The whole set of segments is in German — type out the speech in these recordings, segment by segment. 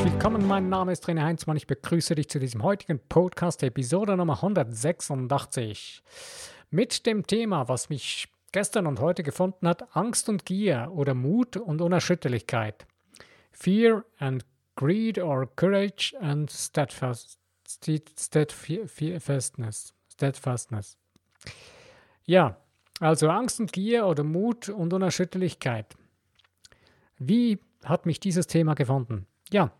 herzlich willkommen. Mein Name ist René Heinzmann. Ich begrüße dich zu diesem heutigen Podcast, Episode Nummer 186. Mit dem Thema, was mich gestern und heute gefunden hat, Angst und Gier oder Mut und Unerschütterlichkeit. Fear and Greed or Courage and Steadfast, Steadfastness. Steadfastness. Ja, also Angst und Gier oder Mut und Unerschütterlichkeit. Wie hat mich dieses Thema gefunden? Ja,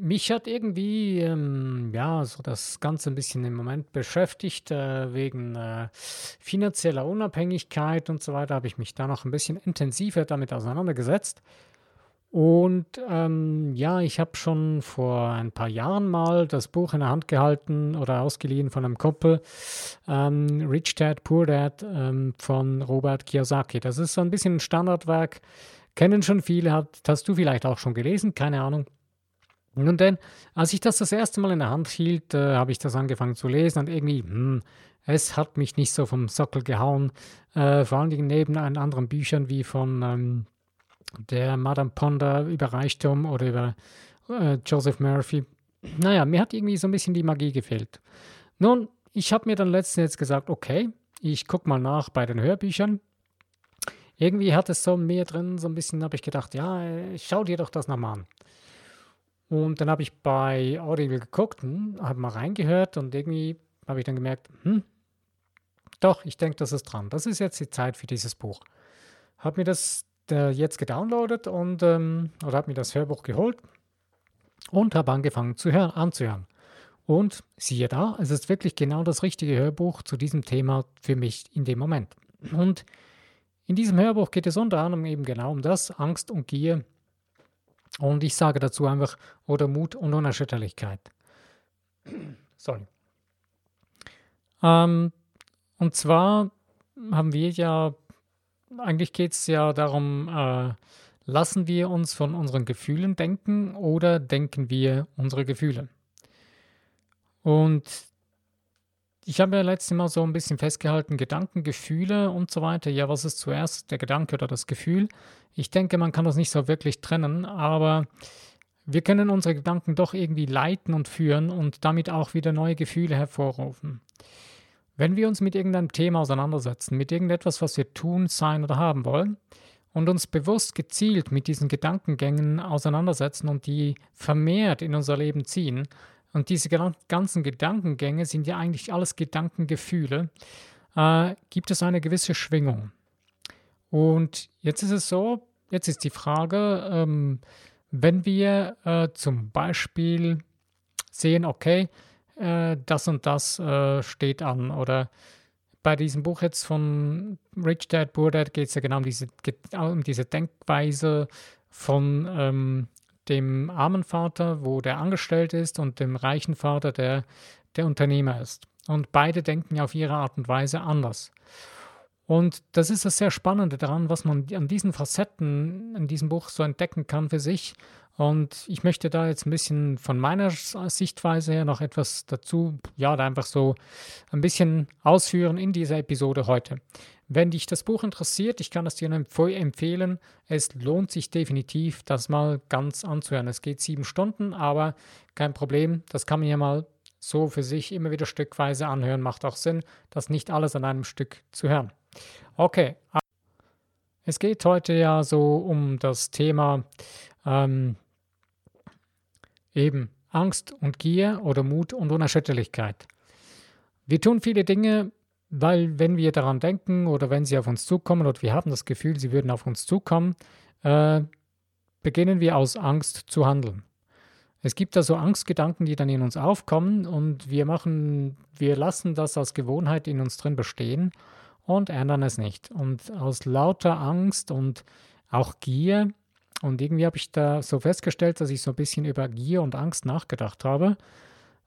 mich hat irgendwie ähm, ja so das Ganze ein bisschen im Moment beschäftigt äh, wegen äh, finanzieller Unabhängigkeit und so weiter. Habe ich mich da noch ein bisschen intensiver damit auseinandergesetzt. Und ähm, ja, ich habe schon vor ein paar Jahren mal das Buch in der Hand gehalten oder ausgeliehen von einem Kumpel, ähm, Rich Dad, Poor Dad ähm, von Robert Kiyosaki. Das ist so ein bisschen ein Standardwerk, kennen schon viele, hast, hast du vielleicht auch schon gelesen, keine Ahnung. Nun denn, als ich das das erste Mal in der Hand hielt, äh, habe ich das angefangen zu lesen und irgendwie, hm, es hat mich nicht so vom Sockel gehauen. Äh, vor allen Dingen neben anderen Büchern wie von ähm, der Madame Ponder über Reichtum oder über äh, Joseph Murphy. Naja, mir hat irgendwie so ein bisschen die Magie gefehlt. Nun, ich habe mir dann letztens gesagt, okay, ich gucke mal nach bei den Hörbüchern. Irgendwie hat es so mehr drin, so ein bisschen habe ich gedacht, ja, äh, schau dir doch das nochmal an. Und dann habe ich bei Audible geguckt, hm, habe mal reingehört und irgendwie habe ich dann gemerkt, hm, doch, ich denke, das ist dran. Das ist jetzt die Zeit für dieses Buch. Habe mir das äh, jetzt gedownloadet und ähm, oder habe mir das Hörbuch geholt und habe angefangen zu hören, anzuhören. Und siehe da, es ist wirklich genau das richtige Hörbuch zu diesem Thema für mich in dem Moment. Und in diesem Hörbuch geht es unter anderem eben genau um das, Angst und Gier. Und ich sage dazu einfach, oder Mut und Unerschütterlichkeit. Sorry. Ähm, und zwar haben wir ja eigentlich geht es ja darum, äh, lassen wir uns von unseren Gefühlen denken oder denken wir unsere Gefühle? Und ich habe ja letztes Mal so ein bisschen festgehalten, Gedanken, Gefühle und so weiter. Ja, was ist zuerst, der Gedanke oder das Gefühl? Ich denke, man kann das nicht so wirklich trennen, aber wir können unsere Gedanken doch irgendwie leiten und führen und damit auch wieder neue Gefühle hervorrufen. Wenn wir uns mit irgendeinem Thema auseinandersetzen, mit irgendetwas, was wir tun, sein oder haben wollen, und uns bewusst gezielt mit diesen Gedankengängen auseinandersetzen und die vermehrt in unser Leben ziehen, und diese ganzen Gedankengänge sind ja eigentlich alles Gedankengefühle, äh, gibt es eine gewisse Schwingung. Und jetzt ist es so, jetzt ist die Frage, ähm, wenn wir äh, zum Beispiel sehen, okay, äh, das und das äh, steht an. Oder bei diesem Buch jetzt von Rich Dad, Poor Dad geht es ja genau um diese, um diese Denkweise von ähm, dem armen Vater, wo der angestellt ist, und dem reichen Vater, der der Unternehmer ist. Und beide denken auf ihre Art und Weise anders. Und das ist das sehr Spannende daran, was man an diesen Facetten in diesem Buch so entdecken kann für sich und ich möchte da jetzt ein bisschen von meiner Sichtweise her noch etwas dazu, ja, da einfach so ein bisschen ausführen in dieser Episode heute. Wenn dich das Buch interessiert, ich kann es dir empfehlen. Es lohnt sich definitiv, das mal ganz anzuhören. Es geht sieben Stunden, aber kein Problem. Das kann man ja mal so für sich immer wieder stückweise anhören. Macht auch Sinn, das nicht alles an einem Stück zu hören. Okay. Es geht heute ja so um das Thema ähm, Eben Angst und Gier oder Mut und Unerschütterlichkeit. Wir tun viele Dinge, weil wenn wir daran denken oder wenn sie auf uns zukommen oder wir haben das Gefühl, sie würden auf uns zukommen, äh, beginnen wir aus Angst zu handeln. Es gibt da so Angstgedanken, die dann in uns aufkommen und wir machen, wir lassen das als Gewohnheit in uns drin bestehen und ändern es nicht. Und aus lauter Angst und auch Gier und irgendwie habe ich da so festgestellt, dass ich so ein bisschen über Gier und Angst nachgedacht habe,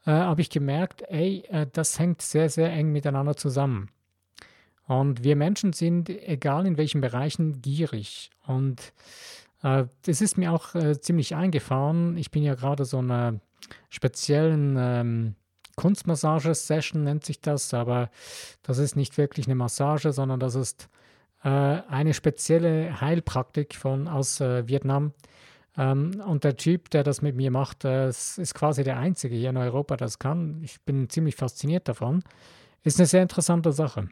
äh, habe ich gemerkt, ey, äh, das hängt sehr, sehr eng miteinander zusammen. Und wir Menschen sind, egal in welchen Bereichen, gierig. Und äh, das ist mir auch äh, ziemlich eingefahren. Ich bin ja gerade so einer speziellen ähm, Kunstmassage-Session, nennt sich das, aber das ist nicht wirklich eine Massage, sondern das ist äh, eine spezielle Heilpraktik von, aus äh, Vietnam, Ähm, und der Typ, der das mit mir macht, äh, ist quasi der Einzige hier in Europa, der das kann. Ich bin ziemlich fasziniert davon. Ist eine sehr interessante Sache.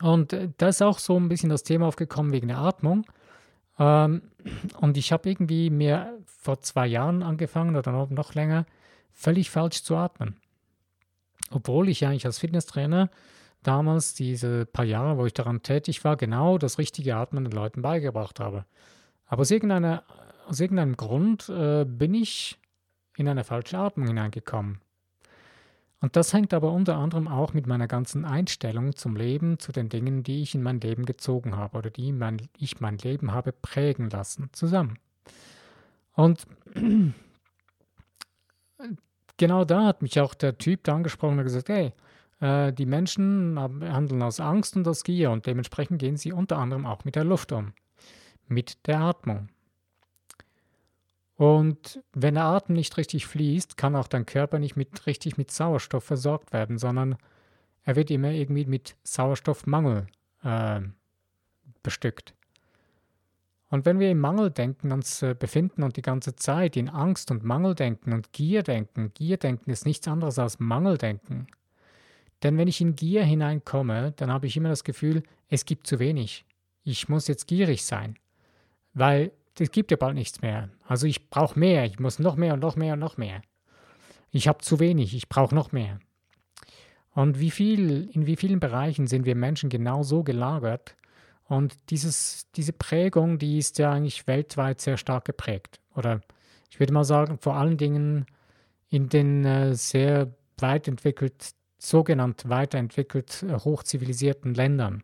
Und äh, da ist auch so ein bisschen das Thema aufgekommen wegen der Atmung. Ähm, und ich habe irgendwie mir vor zwei Jahren angefangen oder noch, noch länger, völlig falsch zu atmen. Obwohl ich eigentlich als Fitnesstrainer damals, diese paar Jahre, wo ich daran tätig war, genau das richtige Atmen den Leuten beigebracht habe. Aber aus, irgendeiner, aus irgendeinem Grund äh, bin ich in eine falsche Atmung hineingekommen. Und das hängt aber unter anderem auch mit meiner ganzen Einstellung zum Leben, zu den Dingen, die ich in mein Leben gezogen habe oder die mein, ich mein Leben habe prägen lassen, zusammen. Und genau da hat mich auch der Typ da angesprochen und gesagt, hey, äh, die Menschen handeln aus Angst und aus Gier und dementsprechend gehen sie unter anderem auch mit der Luft um, mit der Atmung. Und wenn der Atem nicht richtig fließt, kann auch dein Körper nicht mit, richtig mit Sauerstoff versorgt werden, sondern er wird immer irgendwie mit Sauerstoffmangel äh, bestückt. Und wenn wir im Mangeldenken uns äh, befinden und die ganze Zeit in Angst und Mangeldenken und Gierdenken, Gierdenken ist nichts anderes als Mangeldenken. Denn wenn ich in Gier hineinkomme, dann habe ich immer das Gefühl, es gibt zu wenig. Ich muss jetzt gierig sein, weil es gibt ja bald nichts mehr. Also ich brauche mehr, ich muss noch mehr und noch mehr und noch mehr. Ich habe zu wenig, ich brauche noch mehr. Und wie viel, in wie vielen Bereichen sind wir Menschen genau so gelagert? Und dieses, diese Prägung, die ist ja eigentlich weltweit sehr stark geprägt. Oder ich würde mal sagen, vor allen Dingen in den äh, sehr weit entwickelt, sogenannt weiterentwickelt, äh, hochzivilisierten Ländern.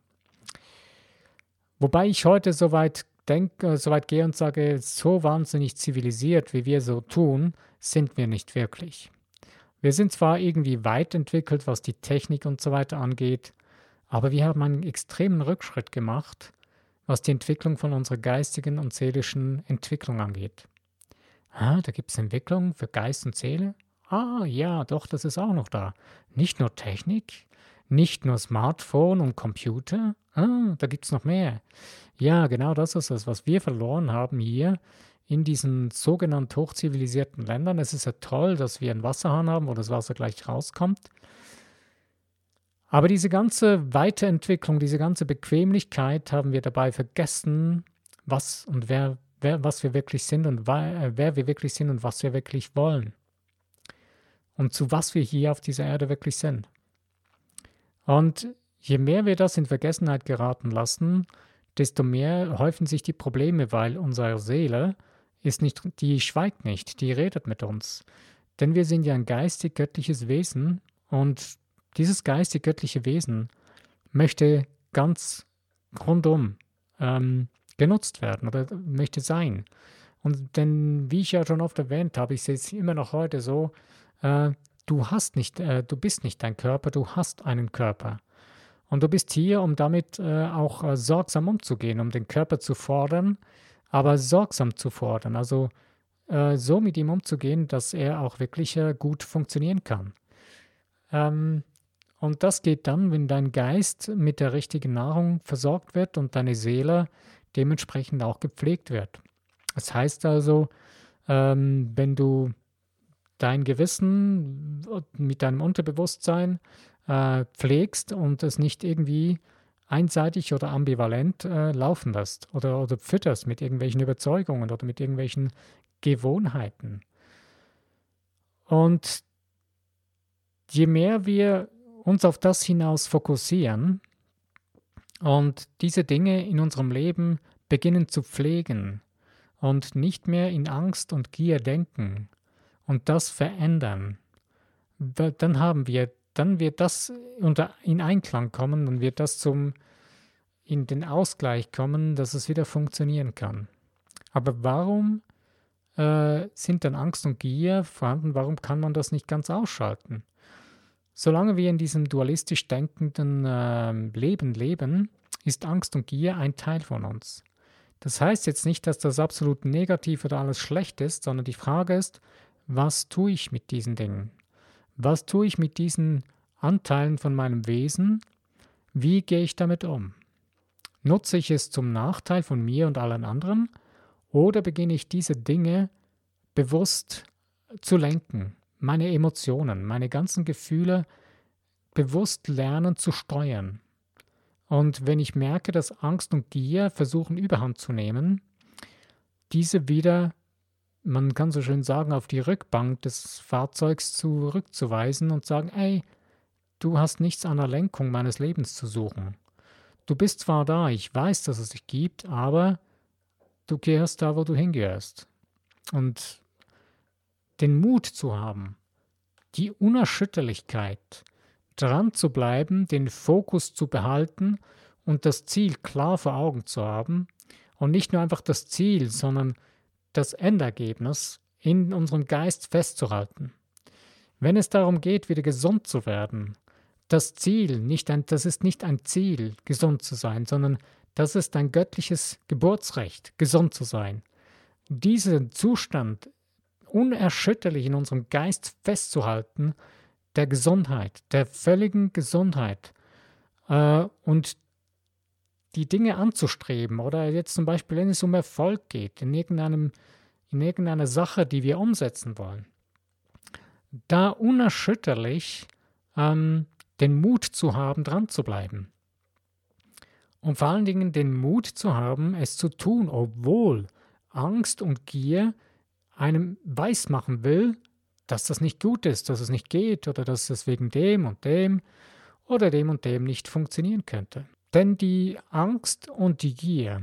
Wobei ich heute soweit denke, so weit gehe und sage, so wahnsinnig zivilisiert, wie wir so tun, sind wir nicht wirklich. Wir sind zwar irgendwie weit entwickelt, was die Technik und so weiter angeht, aber wir haben einen extremen Rückschritt gemacht, was die Entwicklung von unserer geistigen und seelischen Entwicklung angeht. Ah, da gibt es Entwicklung für Geist und Seele? Ah, ja, doch, das ist auch noch da. Nicht nur Technik, nicht nur Smartphone und Computer. Ah, da gibt es noch mehr. Ja, genau das ist es, was wir verloren haben hier in diesen sogenannten hochzivilisierten Ländern. Es ist ja toll, dass wir einen Wasserhahn haben, wo das Wasser gleich rauskommt. Aber diese ganze Weiterentwicklung, diese ganze Bequemlichkeit haben wir dabei vergessen, was und wer, wer was wir wirklich sind und wer, wer wir wirklich sind und was wir wirklich wollen. Und zu was wir hier auf dieser Erde wirklich sind. Und je mehr wir das in Vergessenheit geraten lassen, desto mehr häufen sich die Probleme, weil unsere Seele ist nicht, die schweigt nicht, die redet mit uns. Denn wir sind ja ein geistig-göttliches Wesen und dieses geistig-göttliche Wesen möchte ganz rundum ähm, genutzt werden oder möchte sein. Und denn, wie ich ja schon oft erwähnt habe, ich sehe es immer noch heute so, äh, du hast nicht, äh, du bist nicht dein Körper, du hast einen Körper. Und du bist hier, um damit äh, auch äh, sorgsam umzugehen, um den Körper zu fordern, aber sorgsam zu fordern. Also äh, so mit ihm umzugehen, dass er auch wirklich gut funktionieren kann. Ähm, und das geht dann, wenn dein Geist mit der richtigen Nahrung versorgt wird und deine Seele dementsprechend auch gepflegt wird. Das heißt also, ähm, wenn du dein Gewissen mit deinem Unterbewusstsein äh, pflegst und es nicht irgendwie einseitig oder ambivalent äh, laufen lässt oder, oder fütterst mit irgendwelchen Überzeugungen oder mit irgendwelchen Gewohnheiten. Und je mehr wir uns auf das hinaus fokussieren und diese Dinge in unserem Leben beginnen zu pflegen und nicht mehr in Angst und Gier denken und das verändern, dann haben wir dann wird das unter, in Einklang kommen, dann wird das zum, in den Ausgleich kommen, dass es wieder funktionieren kann. Aber warum äh, sind dann Angst und Gier vorhanden? Warum kann man das nicht ganz ausschalten? Solange wir in diesem dualistisch denkenden äh, Leben leben, ist Angst und Gier ein Teil von uns. Das heißt jetzt nicht, dass das absolut negativ oder alles schlecht ist, sondern die Frage ist, was tue ich mit diesen Dingen? Was tue ich mit diesen Anteilen von meinem Wesen? Wie gehe ich damit um? Nutze ich es zum Nachteil von mir und allen anderen? Oder beginne ich diese Dinge bewusst zu lenken, meine Emotionen, meine ganzen Gefühle bewusst lernen zu steuern. Und wenn ich merke, dass Angst und Gier versuchen überhand zu nehmen, diese wieder, man kann so schön sagen, auf die Rückbank des Fahrzeugs zurückzuweisen und sagen, ey, du hast nichts an der Lenkung meines Lebens zu suchen. Du bist zwar da, ich weiß, dass es dich gibt, aber du gehörst da, wo du hingehörst. Und den Mut zu haben, die Unerschütterlichkeit, dran zu bleiben, den Fokus zu behalten und das Ziel klar vor Augen zu haben und nicht nur einfach das Ziel, sondern das Endergebnis in unserem Geist festzuhalten. Wenn es darum geht, wieder gesund zu werden, das Ziel, nicht ein, das ist nicht ein Ziel, gesund zu sein, sondern das ist ein göttliches Geburtsrecht, gesund zu sein. Diesen Zustand unerschütterlich in unserem Geist festzuhalten, der Gesundheit, der völligen Gesundheit äh, und die Dinge anzustreben oder jetzt zum Beispiel, wenn es um Erfolg geht, in, irgendeinem, in irgendeiner Sache, die wir umsetzen wollen, da unerschütterlich ähm, den Mut zu haben, dran zu bleiben. Und vor allen Dingen den Mut zu haben, es zu tun, obwohl Angst und Gier einem weismachen will, dass das nicht gut ist, dass es nicht geht oder dass es wegen dem und dem oder dem und dem nicht funktionieren könnte. Denn die Angst und die Gier,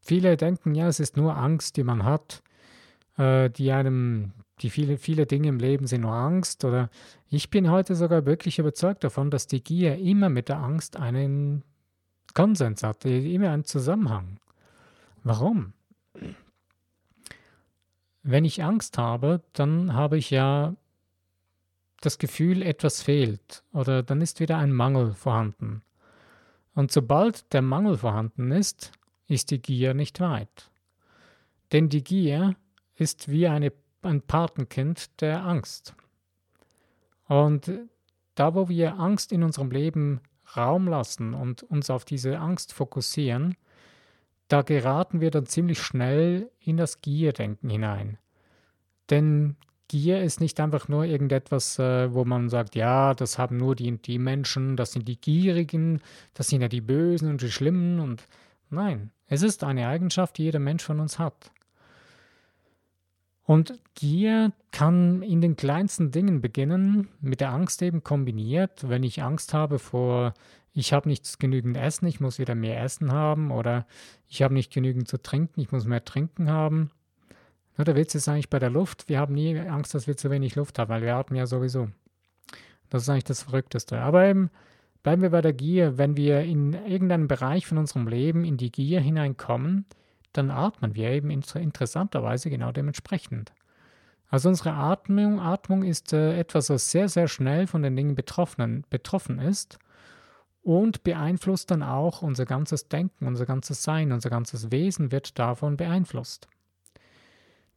viele denken, ja, es ist nur Angst, die man hat, äh, die einem, die viele, viele Dinge im Leben sind nur Angst oder ich bin heute sogar wirklich überzeugt davon, dass die Gier immer mit der Angst einen Konsens hat, immer einen Zusammenhang. Warum? Wenn ich Angst habe, dann habe ich ja das Gefühl, etwas fehlt oder dann ist wieder ein Mangel vorhanden. Und sobald der Mangel vorhanden ist, ist die Gier nicht weit. Denn die Gier ist wie eine, ein Patenkind der Angst. Und da, wo wir Angst in unserem Leben Raum lassen und uns auf diese Angst fokussieren, da geraten wir dann ziemlich schnell in das Gierdenken hinein. Denn Gier ist nicht einfach nur irgendetwas, äh, wo man sagt, ja, das haben nur die, die Menschen, das sind die Gierigen, das sind ja die Bösen und die Schlimmen und nein, es ist eine Eigenschaft, die jeder Mensch von uns hat. Und Gier kann in den kleinsten Dingen beginnen, mit der Angst eben kombiniert. Wenn ich Angst habe vor, ich habe nicht genügend Essen, ich muss wieder mehr Essen haben, oder ich habe nicht genügend zu trinken, ich muss mehr trinken haben. Nur der Witz ist eigentlich bei der Luft, wir haben nie Angst, dass wir zu wenig Luft haben, weil wir atmen ja sowieso. Das ist eigentlich das Verrückteste. Aber eben bleiben wir bei der Gier. Wenn wir in irgendeinem Bereich von unserem Leben in die Gier hineinkommen, dann atmen wir eben interessanterweise genau dementsprechend. Also unsere Atmung, Atmung ist äh, etwas, was sehr, sehr schnell von den Dingen betroffen, betroffen ist und beeinflusst dann auch unser ganzes Denken, unser ganzes Sein, unser ganzes Wesen wird davon beeinflusst.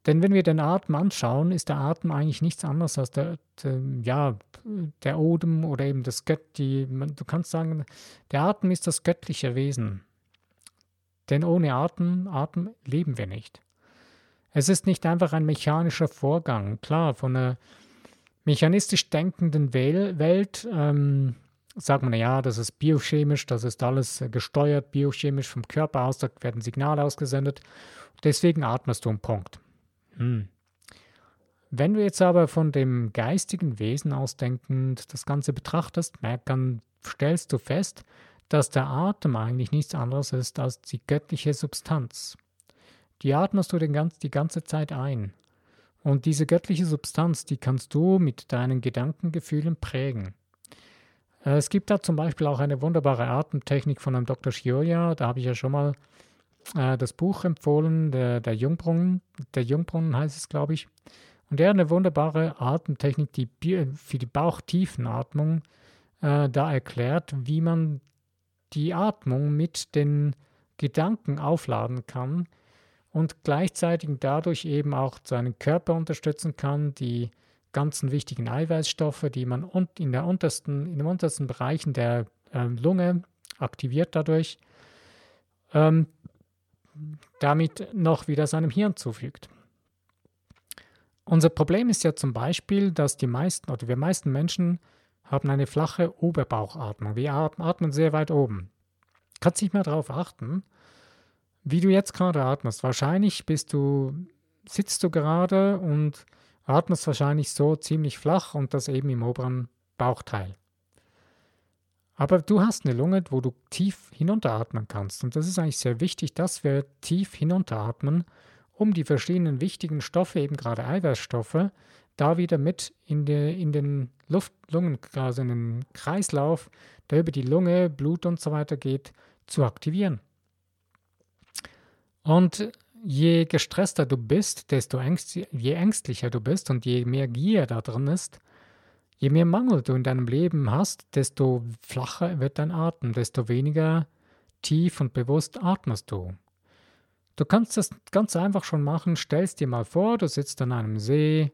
Denn wenn wir den Atem anschauen, ist der Atem eigentlich nichts anderes als der, der ja, der Odem oder eben das Gött. Die, du kannst sagen, der Atem ist das göttliche Wesen. Denn ohne Atem, Atem leben wir nicht. Es ist nicht einfach ein mechanischer Vorgang. Klar, von einer mechanistisch denkenden Welt ähm, sagt man, ja, das ist biochemisch, das ist alles gesteuert, biochemisch vom Körper aus, da werden Signale ausgesendet. Deswegen atmest du einen Punkt. Hm. Wenn du jetzt aber von dem geistigen Wesen ausdenkend das Ganze betrachtest, dann stellst du fest, dass der Atem eigentlich nichts anderes ist als die göttliche Substanz. Die atmest du ganz, die ganze Zeit ein. Und diese göttliche Substanz, die kannst du mit deinen Gedankengefühlen prägen. Äh, es gibt da zum Beispiel auch eine wunderbare Atemtechnik von einem Dr. Shioya, da habe ich ja schon mal äh, das Buch empfohlen, der, der Jungbrunnen, der Jungbrunnen heißt es, glaube ich. Und er hat eine wunderbare Atemtechnik, die für die Bauchtiefenatmung äh, da erklärt, wie man die Atmung mit den Gedanken aufladen kann und gleichzeitig dadurch eben auch seinen Körper unterstützen kann, die ganzen wichtigen Eiweißstoffe, die man in, der untersten, den untersten Bereichen der äh, Lunge aktiviert dadurch. Ähm, damit noch wieder seinem Hirn zufügt. Unser Problem ist ja zum Beispiel, dass die meisten oder wir meisten Menschen haben eine flache Oberbauchatmung. Wir atmen sehr weit oben. Kannst nicht mehr darauf achten, wie du jetzt gerade atmest. Wahrscheinlich bist du, sitzt du gerade und atmest wahrscheinlich so ziemlich flach und das eben im oberen Bauchteil. Aber du hast eine Lunge, wo du tief hinunteratmen kannst. Und das ist eigentlich sehr wichtig, dass wir tief hinunteratmen, um die verschiedenen wichtigen Stoffe, eben gerade Eiweißstoffe, da wieder mit in, die, in den Luftlungen, also in den Kreislauf, der über die Lunge, Blut und so weiter geht, zu aktivieren. Und je gestresster du bist, desto ängst je ängstlicher du bist und je mehr Gier da drin ist, je mehr Mangel du in deinem Leben hast, desto flacher wird dein Atem, desto weniger tief und bewusst atmest du. Du kannst das ganz einfach schon machen. Stellst dir mal vor, du sitzt an einem See,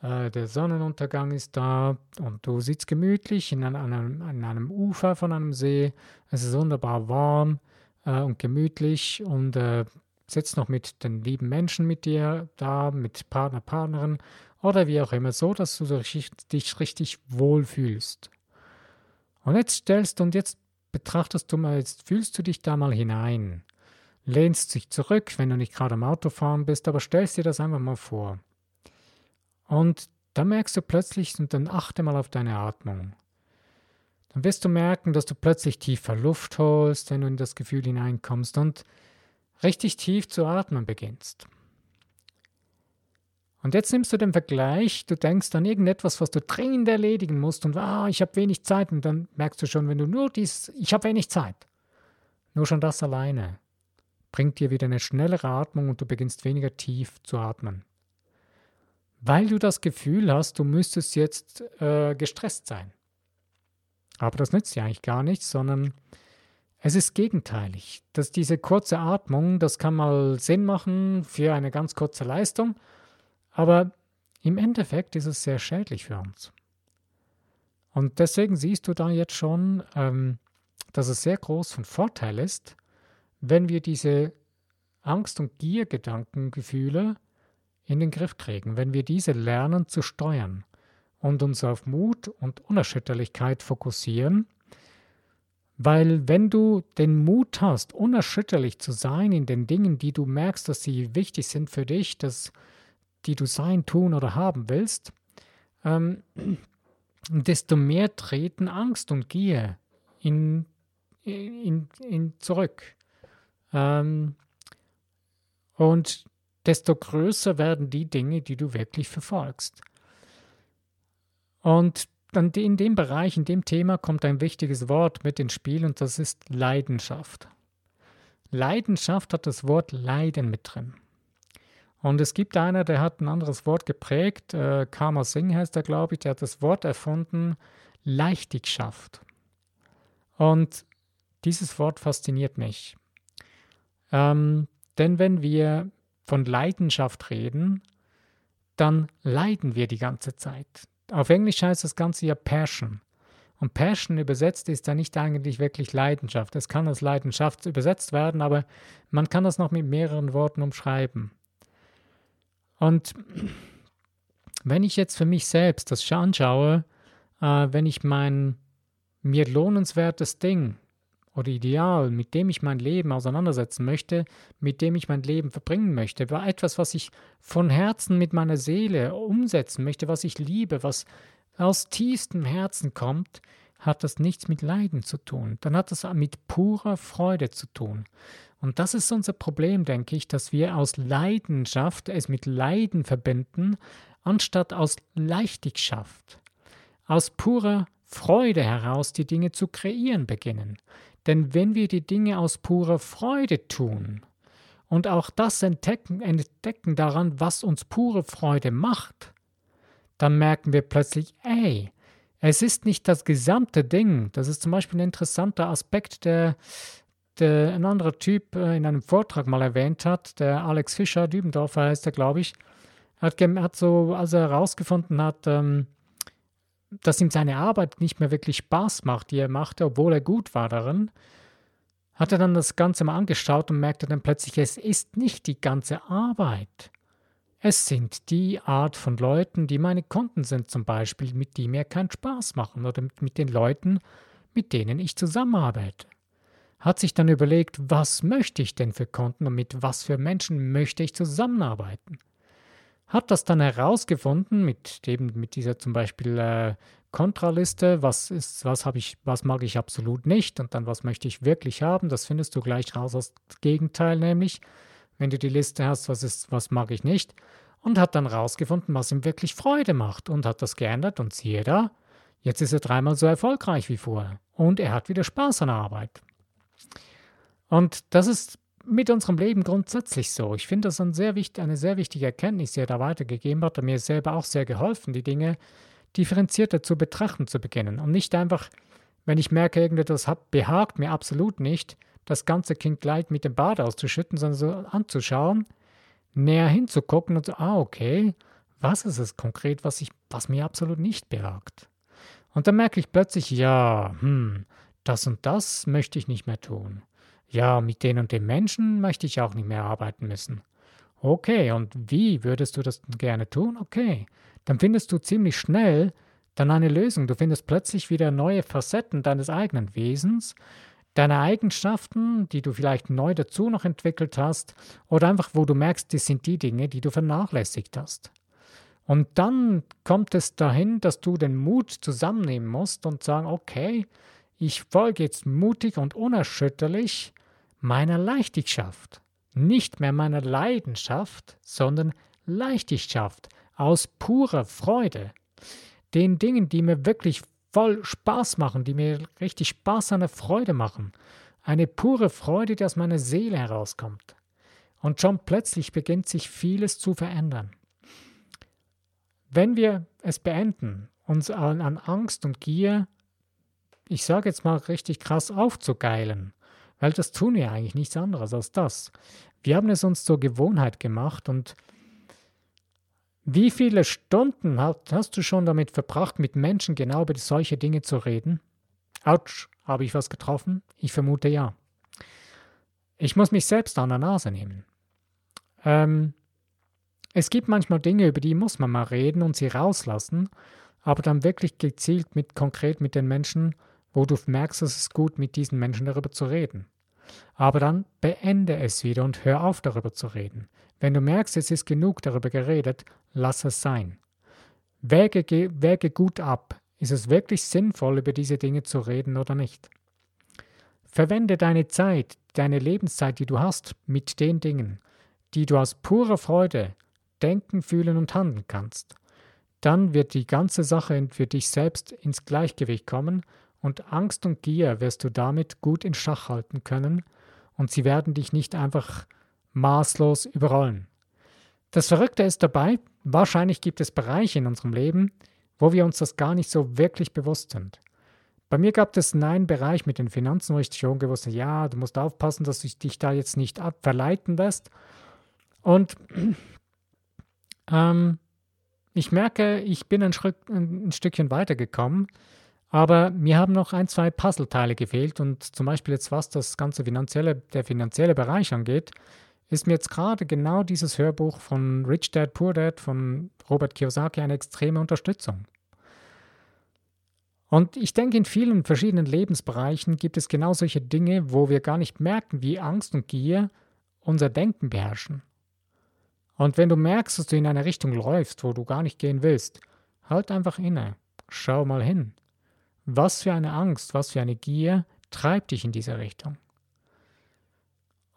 äh, der Sonnenuntergang ist da und du sitzt gemütlich in einem, an einem Ufer von einem See. Es ist wunderbar warm äh, und gemütlich und äh, sitzt noch mit den lieben Menschen mit dir da, mit Partner, Partnerin oder wie auch immer, so dass du dich richtig wohlfühlst. Und jetzt stellst und jetzt betrachtest du mal, jetzt fühlst du dich da mal hinein lehnst dich zurück, wenn du nicht gerade am Autofahren bist, aber stellst dir das einfach mal vor. Und dann merkst du plötzlich, und dann achte mal auf deine Atmung. Dann wirst du merken, dass du plötzlich tiefer Luft holst, wenn du in das Gefühl hineinkommst und richtig tief zu atmen beginnst. Und jetzt nimmst du den Vergleich, du denkst an irgendetwas, was du dringend erledigen musst und ah, ich habe wenig Zeit und dann merkst du schon, wenn du nur dies, ich habe wenig Zeit. Nur schon das alleine bringt dir wieder eine schnellere Atmung und du beginnst weniger tief zu atmen. Weil du das Gefühl hast, du müsstest jetzt äh, gestresst sein. Aber das nützt dir eigentlich gar nichts, sondern es ist gegenteilig. Dass diese kurze Atmung, das kann mal Sinn machen für eine ganz kurze Leistung, aber im Endeffekt ist es sehr schädlich für uns. Und deswegen siehst du da jetzt schon, ähm, dass es sehr groß von Vorteil ist, wenn wir diese Angst- und Giergedankengefühle in den Griff kriegen, wenn wir diese lernen zu steuern und uns auf Mut und Unerschütterlichkeit fokussieren, weil wenn du den Mut hast, unerschütterlich zu sein in den Dingen, die du merkst, dass sie wichtig sind für dich, dass, die du sein, tun oder haben willst, ähm, desto mehr treten Angst und Gier in, in, in zurück. Ähm, und desto größer werden die Dinge, die du wirklich verfolgst. Und dann in dem Bereich, in dem Thema kommt ein wichtiges Wort mit ins Spiel und das ist Leidenschaft. Leidenschaft hat das Wort Leiden mit drin. Und es gibt einer, der hat ein anderes Wort geprägt, äh, Karma Singh heißt er, glaube ich, der hat das Wort erfunden, Leichtigschaft. Und dieses Wort fasziniert mich. Ähm, denn wenn wir von Leidenschaft reden, dann leiden wir die ganze Zeit. Auf Englisch heißt das Ganze ja Passion. Und Passion übersetzt ist ja nicht eigentlich wirklich Leidenschaft. Es kann als Leidenschaft übersetzt werden, aber man kann das noch mit mehreren Worten umschreiben. Und wenn ich jetzt für mich selbst das anschaue, äh, wenn ich mein mir lohnenswertes Ding oder Ideal, mit dem ich mein Leben auseinandersetzen möchte, mit dem ich mein Leben verbringen möchte, war etwas, was ich von Herzen mit meiner Seele umsetzen möchte, was ich liebe, was aus tiefstem Herzen kommt, hat das nichts mit Leiden zu tun. Dann hat das mit purer Freude zu tun. Und das ist unser Problem, denke ich, dass wir aus Leidenschaft es mit Leiden verbinden, anstatt aus Leichtigschaft, aus purer Freude heraus die Dinge zu kreieren beginnen. Denn wenn wir die Dinge aus purer Freude tun und auch das entdecken, entdecken daran, was uns pure Freude macht, dann merken wir plötzlich, ey, es ist nicht das gesamte Ding. Das ist zum Beispiel ein interessanter Aspekt, der, der ein anderer Typ äh, in einem Vortrag mal erwähnt hat, der Alex Fischer, Dübendorfer heißt er, glaube ich, hat, hat so, als er herausgefunden hat, ähm, dass ihm seine Arbeit nicht mehr wirklich Spaß macht, die er machte, obwohl er gut war darin, hat er dann das Ganze mal angeschaut und merkte dann plötzlich, es ist nicht die ganze Arbeit. Es sind die Art von Leuten, die meine Kunden sind zum Beispiel, mit die mir keinen Spaß machen oder mit den Leuten, mit denen ich zusammenarbeite. Hat sich dann überlegt, was möchte ich denn für Kunden und mit was für Menschen möchte ich zusammenarbeiten. Hat das dann herausgefunden mit eben mit dieser zum Beispiel äh, Kontraliste, was ist, was ich, was mag ich absolut nicht und dann was möchte ich wirklich haben. Das findest du gleich raus als Gegenteil, nämlich wenn du die Liste hast, was ist, was mag ich nicht, und hat dann rausgefunden, was ihm wirklich Freude macht und hat das geändert und siehe da, jetzt ist er dreimal so erfolgreich wie vorher und er hat wieder Spaß an der Arbeit. Und das ist mit unserem Leben grundsätzlich so. Ich finde das ein sehr wichtig, eine sehr wichtige Erkenntnis, die er da weitergegeben hat und mir selber auch sehr geholfen, die Dinge differenzierter zu betrachten zu beginnen und nicht einfach, wenn ich merke, irgendetwas behagt mir absolut nicht, das ganze Kind gleich mit dem Bad auszuschütten, sondern so anzuschauen, näher hinzugucken und so, ah, okay, was ist es konkret, was, ich, was mir absolut nicht behagt? Und dann merke ich plötzlich, ja, hm, das und das möchte ich nicht mehr tun. Ja, mit den und den Menschen möchte ich auch nicht mehr arbeiten müssen. Okay, und wie würdest du das gerne tun? Okay, dann findest du ziemlich schnell dann eine Lösung. Du findest plötzlich wieder neue Facetten deines eigenen Wesens deine Eigenschaften, die du vielleicht neu dazu noch entwickelt hast, oder einfach, wo du merkst, das sind die Dinge, die du vernachlässigt hast. Und dann kommt es dahin, dass du den Mut zusammennehmen musst und sagen, okay, ich folge jetzt mutig und unerschütterlich meiner Leichtigschaft. Nicht mehr meiner Leidenschaft, sondern Leichtigschaft aus purer Freude. Den Dingen, die mir wirklich voll Spaß machen, die mir richtig Spaß an der Freude machen. Eine pure Freude, die aus meiner Seele herauskommt. Und schon plötzlich beginnt sich vieles zu verändern. Wenn wir es beenden, uns an Angst und Gier, ich sage jetzt mal richtig krass, aufzugeilen, weil das tun wir eigentlich nichts anderes als das. Wir haben es uns zur Gewohnheit gemacht und wie viele Stunden hast du schon damit verbracht, mit Menschen genau über solche Dinge zu reden? Autsch, habe ich was getroffen? Ich vermute ja. Ich muss mich selbst an der Nase nehmen. Ähm, es gibt manchmal Dinge, über die muss man mal reden und sie rauslassen, aber dann wirklich gezielt mit konkret mit den Menschen, wo du merkst, es ist gut, mit diesen Menschen darüber zu reden. Aber dann beende es wieder und hör auf, darüber zu reden. Wenn du merkst, es ist genug darüber geredet, lass es sein. Wäge, wäge gut ab, ist es wirklich sinnvoll, über diese Dinge zu reden oder nicht. Verwende deine Zeit, deine Lebenszeit, die du hast, mit den Dingen, die du aus purer Freude denken, fühlen und handeln kannst. Dann wird die ganze Sache für dich selbst ins Gleichgewicht kommen und Angst und Gier wirst du damit gut in Schach halten können und sie werden dich nicht einfach maßlos überrollen. Das Verrückte ist dabei, wahrscheinlich gibt es Bereiche in unserem Leben, wo wir uns das gar nicht so wirklich bewusst sind. Bei mir gab es einen Bereich mit den Finanzen, wo ich schon gewusst habe, ja, du musst aufpassen, dass du dich da jetzt nicht verleiten lässt. Und ähm, ich merke, ich bin ein, Schritt, ein Stückchen weitergekommen, aber mir haben noch ein, zwei Puzzleteile gefehlt und zum Beispiel jetzt was das ganze finanzielle, der finanzielle Bereich angeht, ist mir jetzt gerade genau dieses Hörbuch von Rich Dad Poor Dad von Robert Kiyosaki eine extreme Unterstützung. Und ich denke, in vielen verschiedenen Lebensbereichen gibt es genau solche Dinge, wo wir gar nicht merken, wie Angst und Gier unser Denken beherrschen. Und wenn du merkst, dass du in eine Richtung läufst, wo du gar nicht gehen willst, halt einfach inne, schau mal hin. Was für eine Angst, was für eine Gier treibt dich in diese Richtung?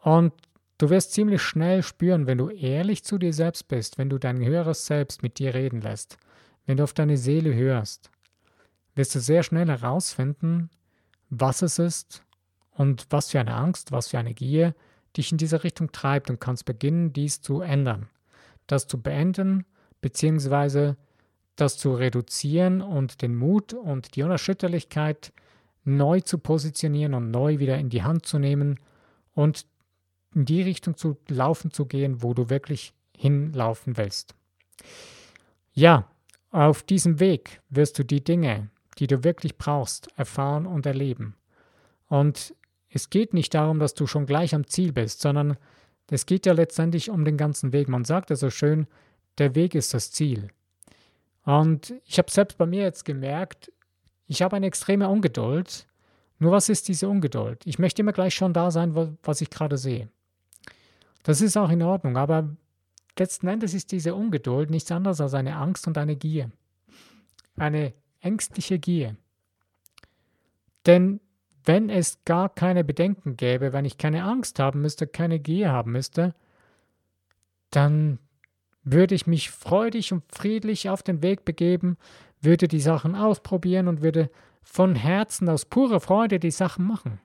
Und Du wirst ziemlich schnell spüren, wenn du ehrlich zu dir selbst bist, wenn du dein höheres Selbst mit dir reden lässt, wenn du auf deine Seele hörst, wirst du sehr schnell herausfinden, was es ist und was für eine Angst, was für eine Gier dich in diese Richtung treibt und kannst beginnen, dies zu ändern, das zu beenden, beziehungsweise das zu reduzieren und den Mut und die Unerschütterlichkeit neu zu positionieren und neu wieder in die Hand zu nehmen und in die Richtung zu laufen zu gehen, wo du wirklich hinlaufen willst. Ja, auf diesem Weg wirst du die Dinge, die du wirklich brauchst, erfahren und erleben. Und es geht nicht darum, dass du schon gleich am Ziel bist, sondern es geht ja letztendlich um den ganzen Weg. Man sagt ja so schön, der Weg ist das Ziel. Und ich habe selbst bei mir jetzt gemerkt, ich habe eine extreme Ungeduld. Nur was ist diese Ungeduld? Ich möchte immer gleich schon da sein, was ich gerade sehe. Das ist auch in Ordnung, aber letzten Endes ist diese Ungeduld nichts anderes als eine Angst und eine Gier. Eine ängstliche Gier. Denn wenn es gar keine Bedenken gäbe, wenn ich keine Angst haben müsste, keine Gier haben müsste, dann würde ich mich freudig und friedlich auf den Weg begeben, würde die Sachen ausprobieren und würde von Herzen aus purer Freude die Sachen machen.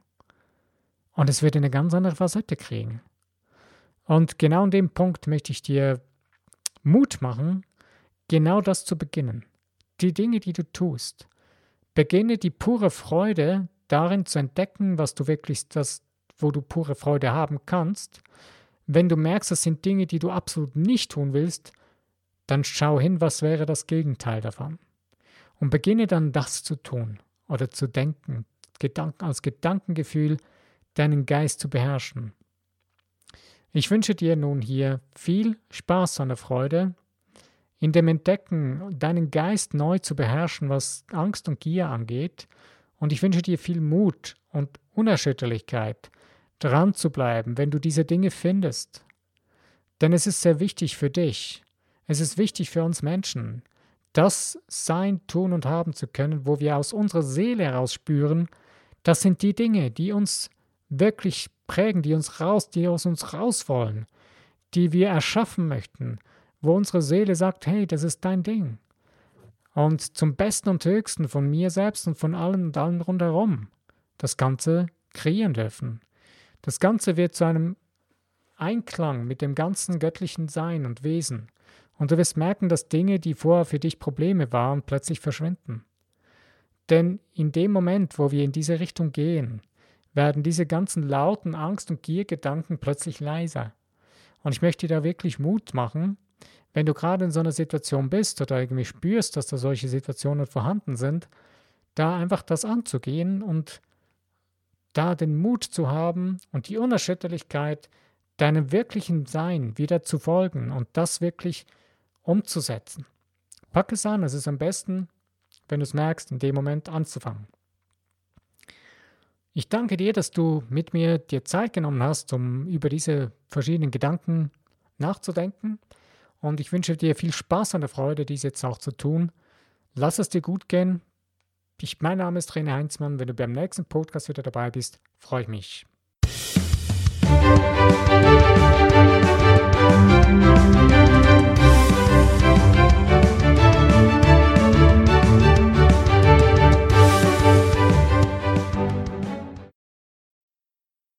Und es würde eine ganz andere Facette kriegen. Und genau an dem Punkt möchte ich dir Mut machen, genau das zu beginnen. Die Dinge, die du tust. Beginne die pure Freude darin zu entdecken, was du wirklich das, wo du pure Freude haben kannst. Wenn du merkst, das sind Dinge, die du absolut nicht tun willst, dann schau hin, was wäre das Gegenteil davon. Und beginne dann das zu tun oder zu denken, Gedanken, als Gedankengefühl deinen Geist zu beherrschen. Ich wünsche dir nun hier viel Spaß und Freude in dem Entdecken, deinen Geist neu zu beherrschen, was Angst und Gier angeht. Und ich wünsche dir viel Mut und Unerschütterlichkeit, dran zu bleiben, wenn du diese Dinge findest. Denn es ist sehr wichtig für dich. Es ist wichtig für uns Menschen, das sein, tun und haben zu können, wo wir aus unserer Seele heraus spüren, das sind die Dinge, die uns wirklich prägen, die uns raus, die aus uns raus wollen, die wir erschaffen möchten, wo unsere Seele sagt, hey, das ist dein Ding. Und zum Besten und Höchsten von mir selbst und von allen und allen rundherum das Ganze kreieren dürfen. Das Ganze wird zu einem Einklang mit dem ganzen göttlichen Sein und Wesen. Und du wirst merken, dass Dinge, die vorher für dich Probleme waren, plötzlich verschwinden. Denn in dem Moment, wo wir in diese Richtung gehen, werden diese ganzen lauten Angst- und Giergedanken plötzlich leiser. Und ich möchte dir da wirklich Mut machen, wenn du gerade in so einer Situation bist oder irgendwie spürst, dass da solche Situationen vorhanden sind, da einfach das anzugehen und da den Mut zu haben und die Unerschütterlichkeit, deinem wirklichen Sein wieder zu folgen und das wirklich umzusetzen. Pack es an, es ist am besten, wenn du es merkst, in dem Moment anzufangen. Ich danke dir, dass du mit mir dir Zeit genommen hast, um über diese verschiedenen Gedanken nachzudenken. Und ich wünsche dir viel Spaß und Freude, dies jetzt auch zu tun. Lass es dir gut gehen. Ich, mein Name ist René Heinzmann. Wenn du beim nächsten Podcast wieder dabei bist, freue ich mich.